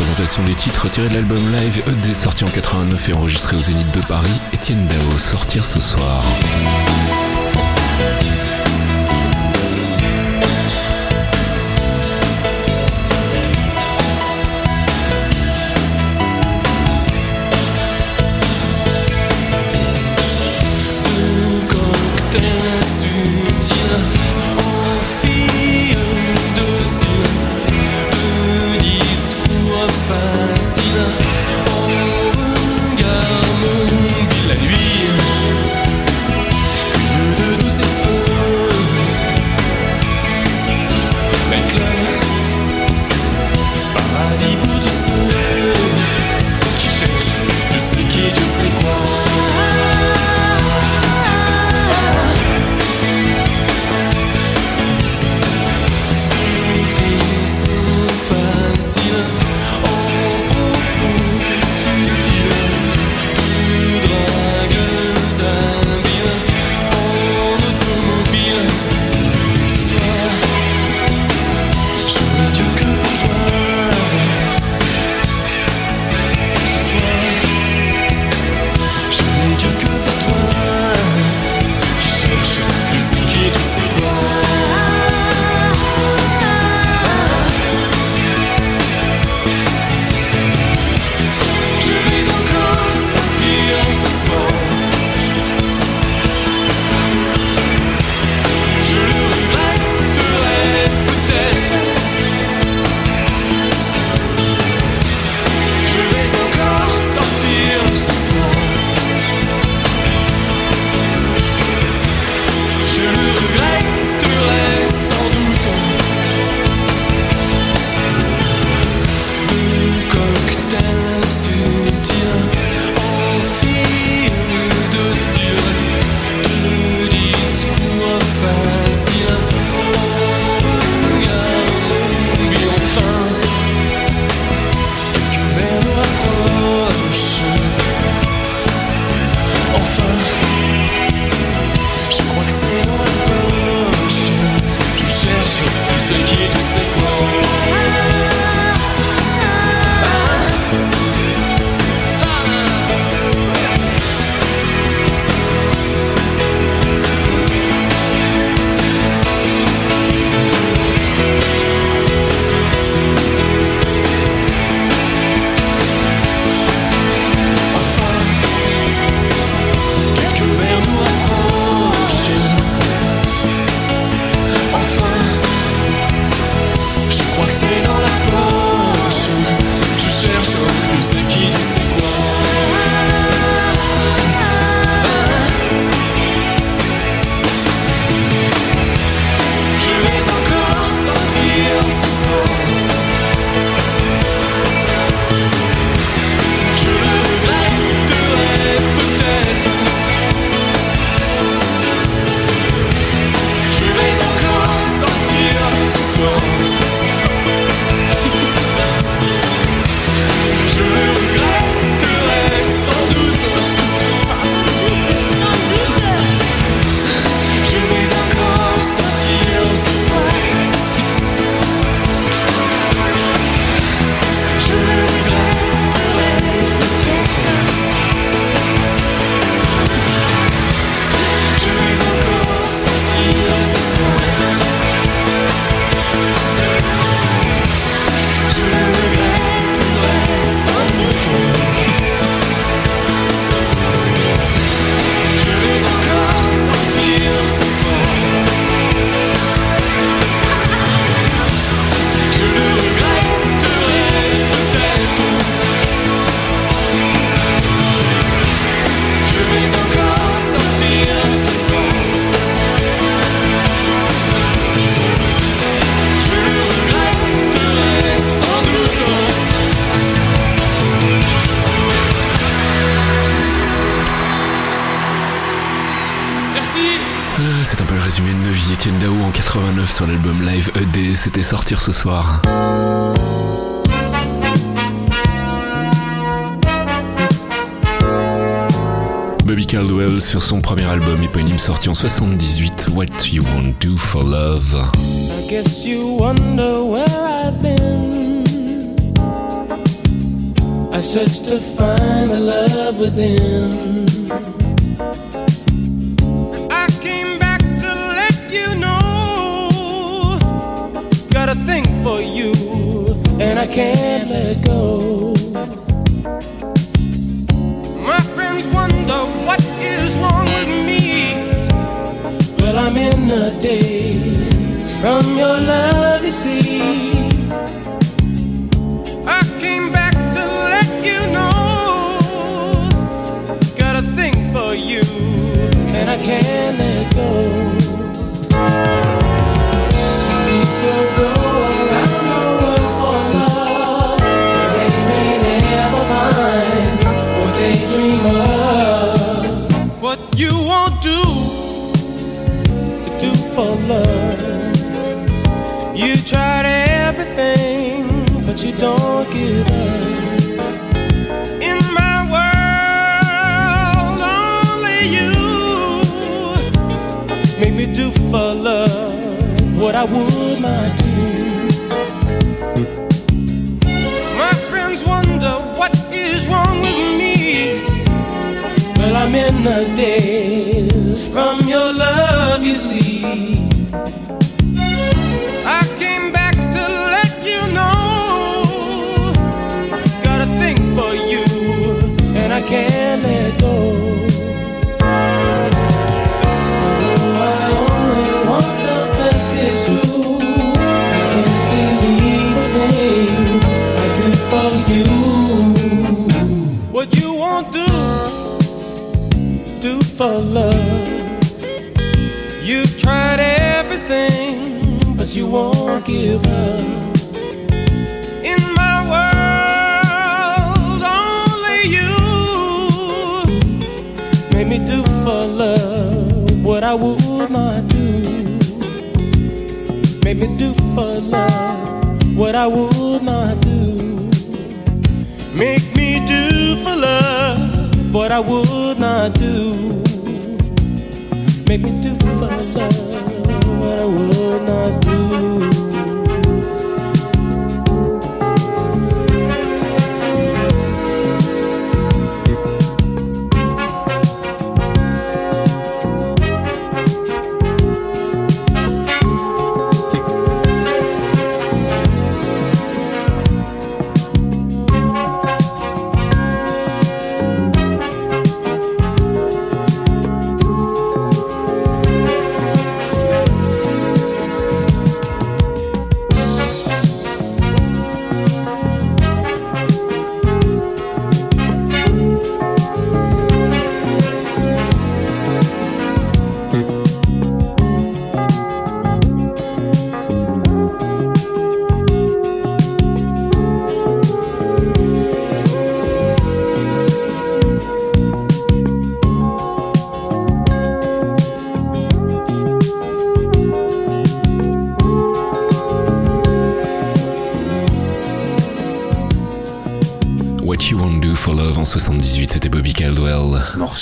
présentation des titres tirés de l'album live ED sorti en 89 et enregistré au Zénith de Paris, Étienne Dao sortir ce soir. partir ce soir. Bobby Caldwell sur son premier album éponyme sorti en 78, What You Won't Do for Love. I guess you wonder where I've been. I searched to find the love within. I would not do. My friends wonder what is wrong with me. Well, I'm in the days from your love, you see. For love. You've tried everything, but you won't give up. In my world, only you made me do for love what I would not do. Made me do for love what I would not do. Make me do for love what I would not do. Make me do for love what I would not do.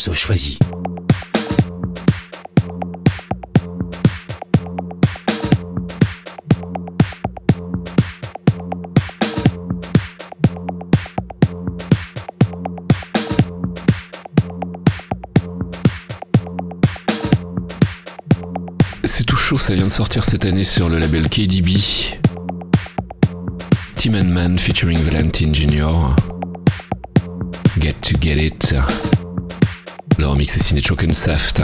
C'est tout chaud, ça vient de sortir cette année sur le label KDB. Tim and Man featuring Valentine Jr. Get to Get It. Remix est signé Choken Saft.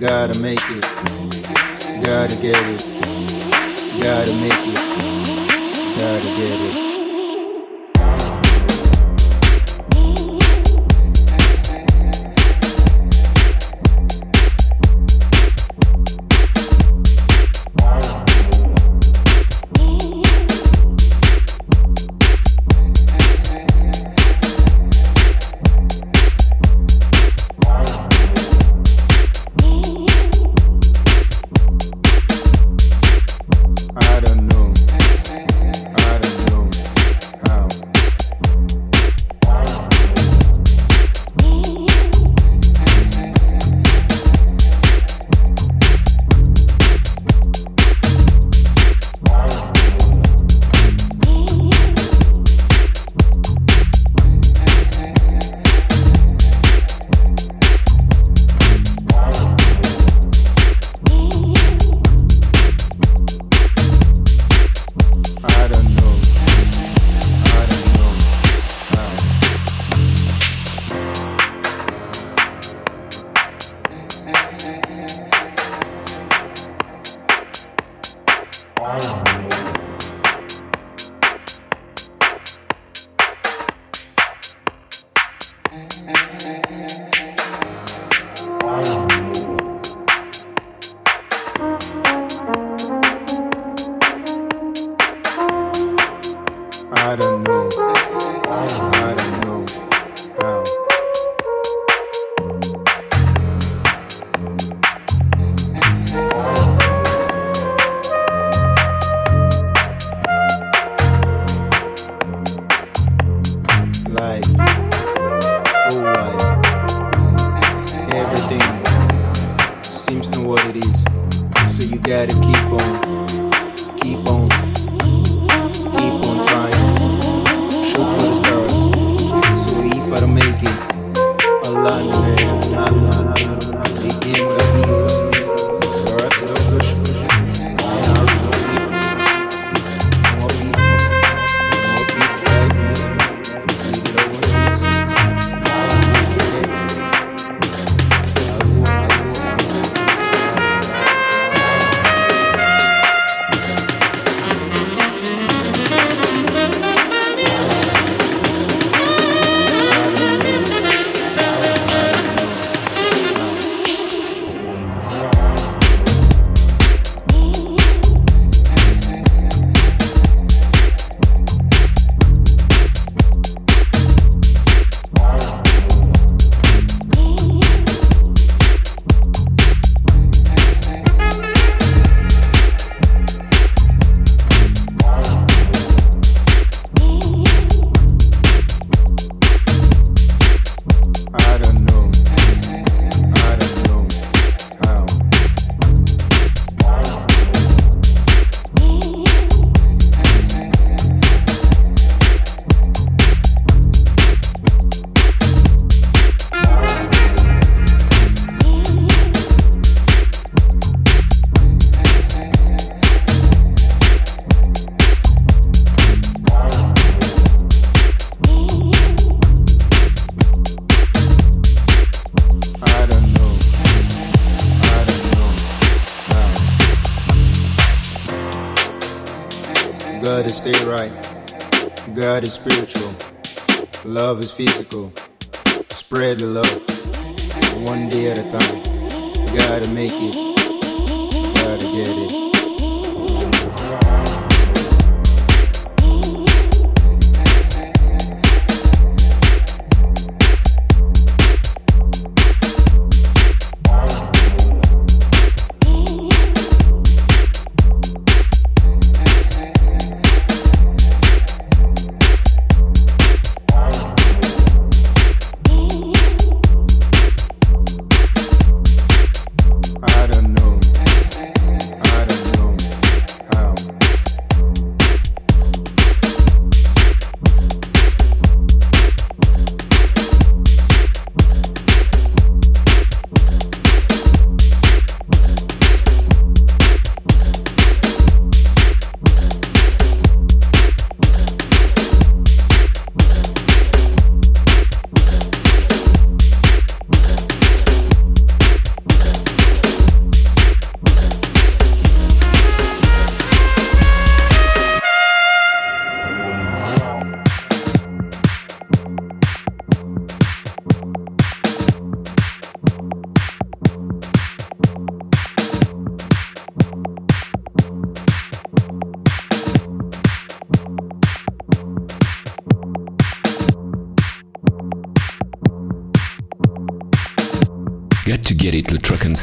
Gotta make it. Gotta get it. Gotta make it. Gotta get it. gotta keep on. Spread the love. One day at a time. You gotta make it. You gotta get it.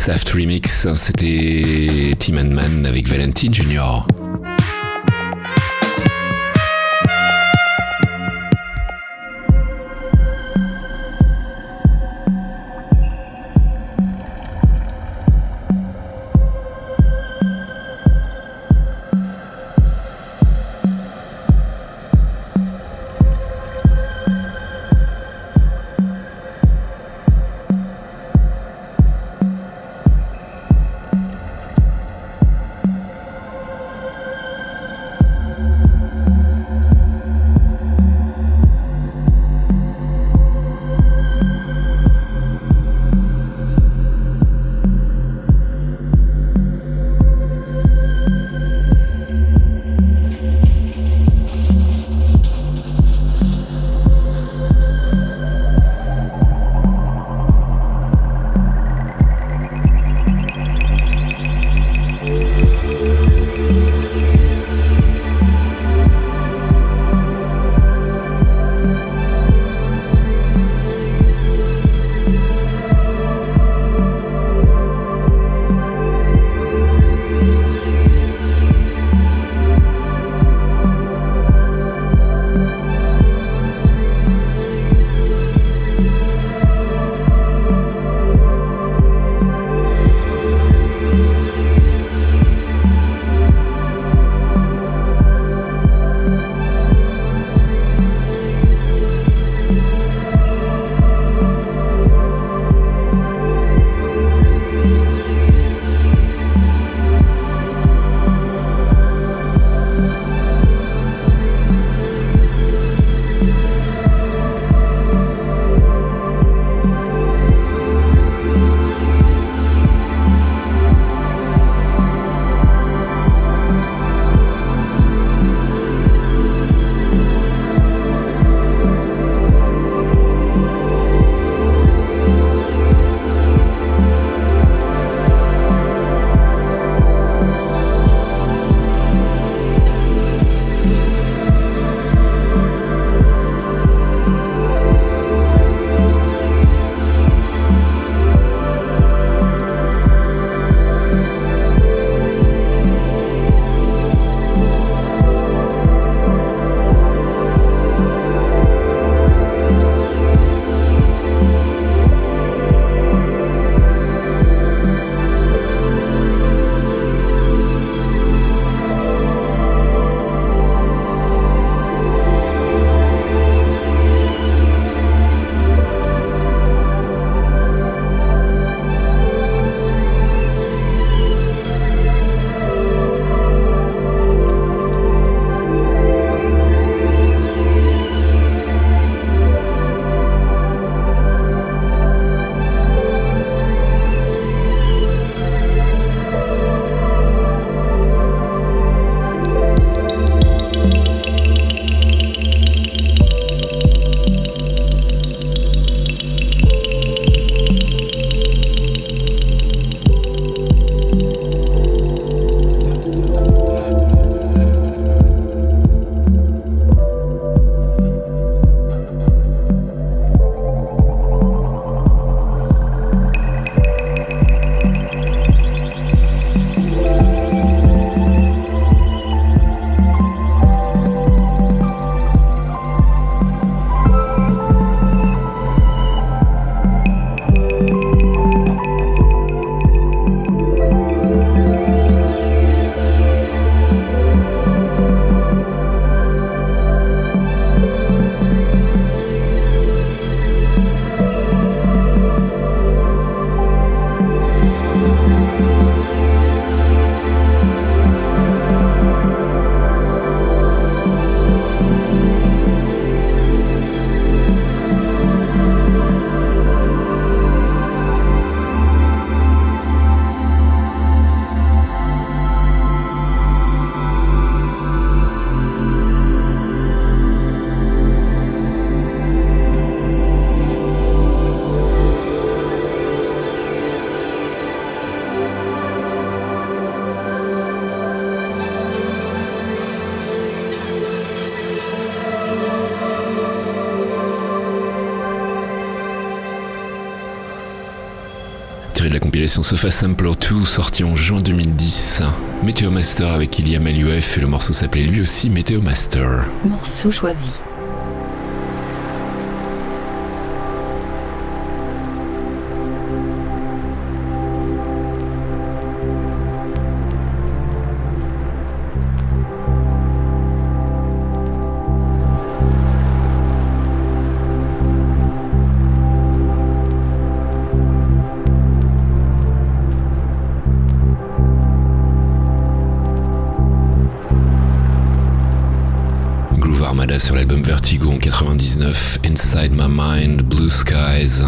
Saft remix. C'était Tim Man avec Valentine Junior. Compilation Sofa Sampler 2 sorti en juin 2010. Météo Master avec Iliam LUF et le morceau s'appelait lui aussi Météo Master. Morceau choisi. Sur l'album Vertigo en 99, Inside My Mind, Blue Skies.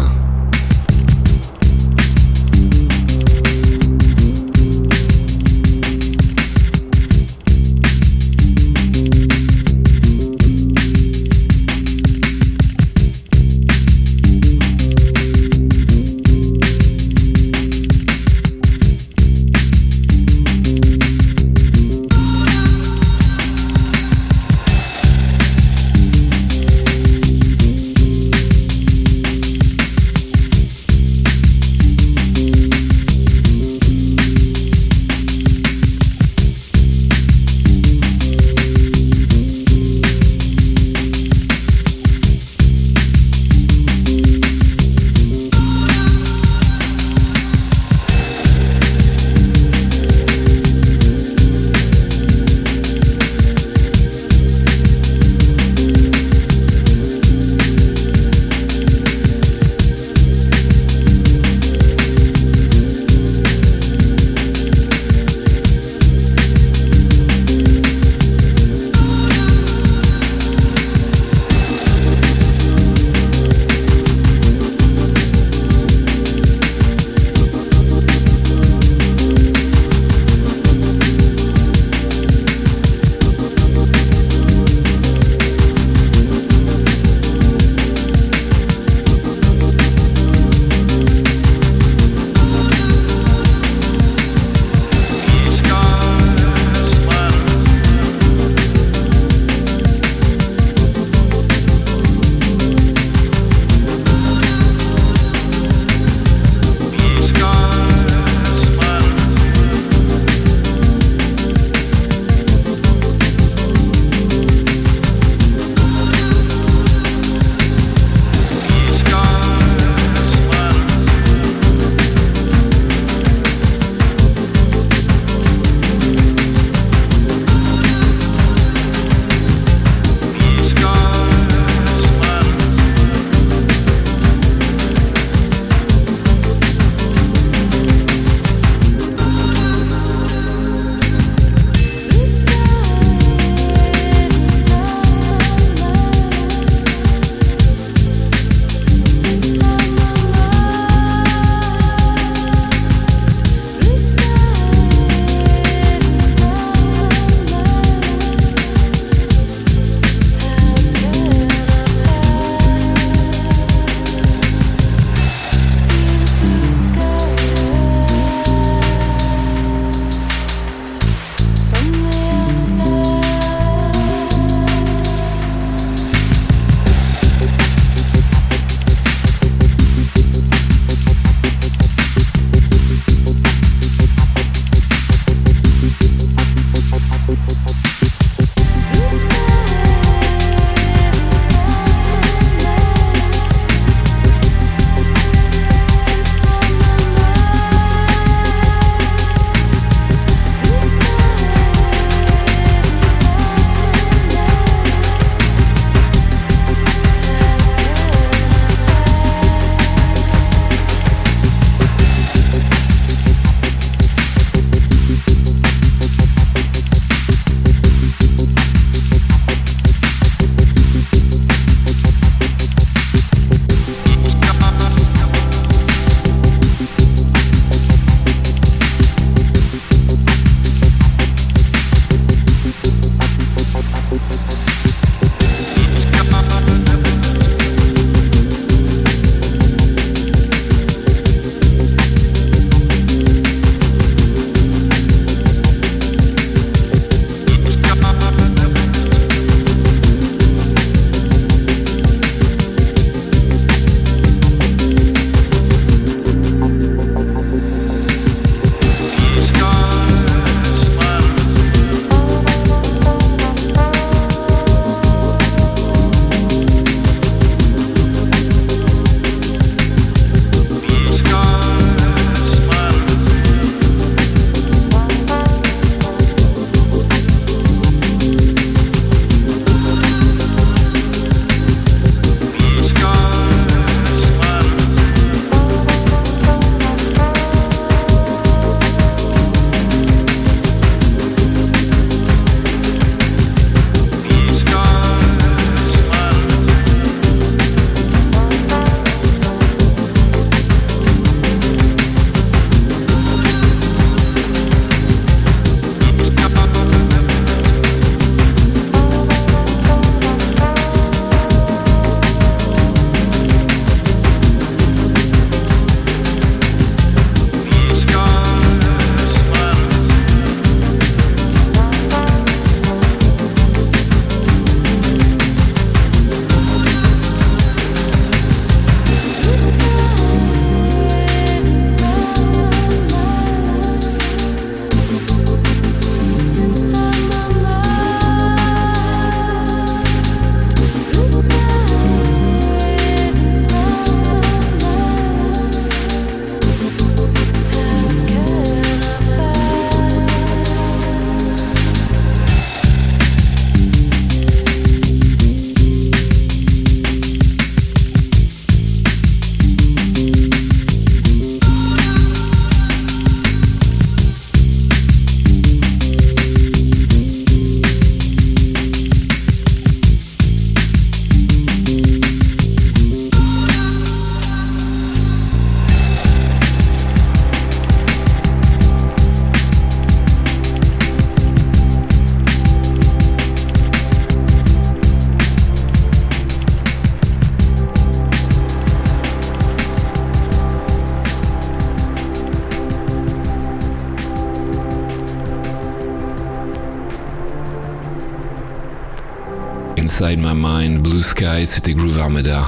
Inside My Mind, Blue Sky, c'était Groove Armada.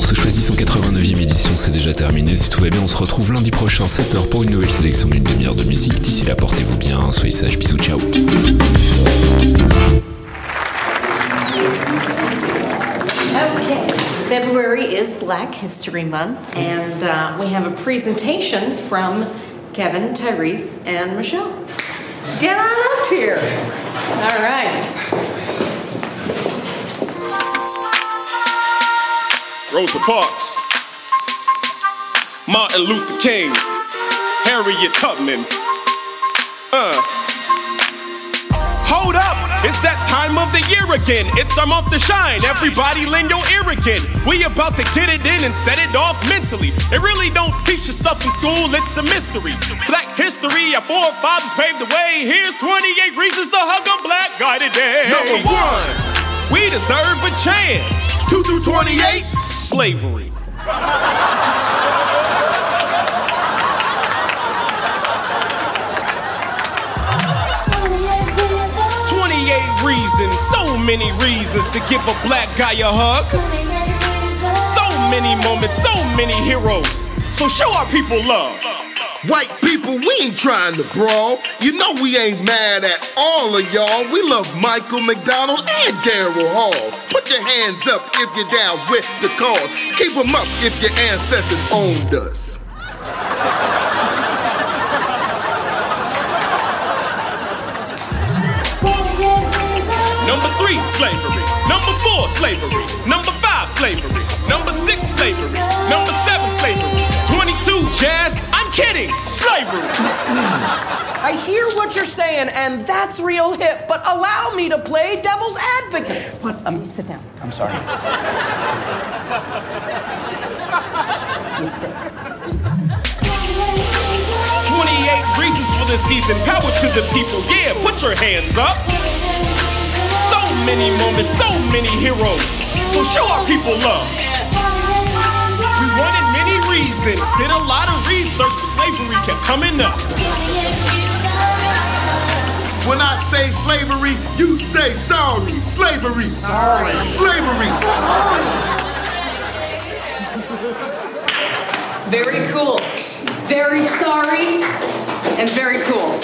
Ce choisi 189e édition, c'est déjà terminé. Si tout va bien, on se retrouve lundi prochain, 7h, pour une nouvelle sélection d'une demi-heure de musique. D'ici là, portez-vous bien, soyez sages, bisous, ciao. February is Black History Month, and uh, we have a presentation from Kevin, Tyrese, and Michelle. Get on up here. All right. Rosa Parks, Martin Luther King, Harriet Tubman. Uh. Hold up, it's that time of the year again. It's our month to shine. Everybody lend your ear again. We about to get it in and set it off mentally. They really don't teach you stuff in school, it's a mystery. Black history, our forefathers paved the way. Here's 28 reasons to hug a black guy today. Number one. We deserve a chance. 2 through 28. Slavery. So many reasons to give a black guy a hug. So many moments, so many heroes. So show our people love. White people, we ain't trying to brawl. You know we ain't mad at all of y'all. We love Michael McDonald and Daryl Hall. Put your hands up if you're down with the cause. Keep them up if your ancestors owned us. Number three, slavery. Number four, slavery. Number five, slavery. Number six, slavery. Number seven, slavery. 22, jazz. I'm kidding. Slavery. I hear what you're saying, and that's real hip, but allow me to play devil's advocate. What, um, sit down. I'm sorry. You sit. 28 reasons for this season. Power to the people. Yeah, put your hands up. So many moments, so many heroes. So show our people love. We wanted many reasons. Did a lot of research, but slavery kept coming up. When I say slavery, you say sorry. Slavery. Sorry. Slavery. Very cool. Very sorry and very cool.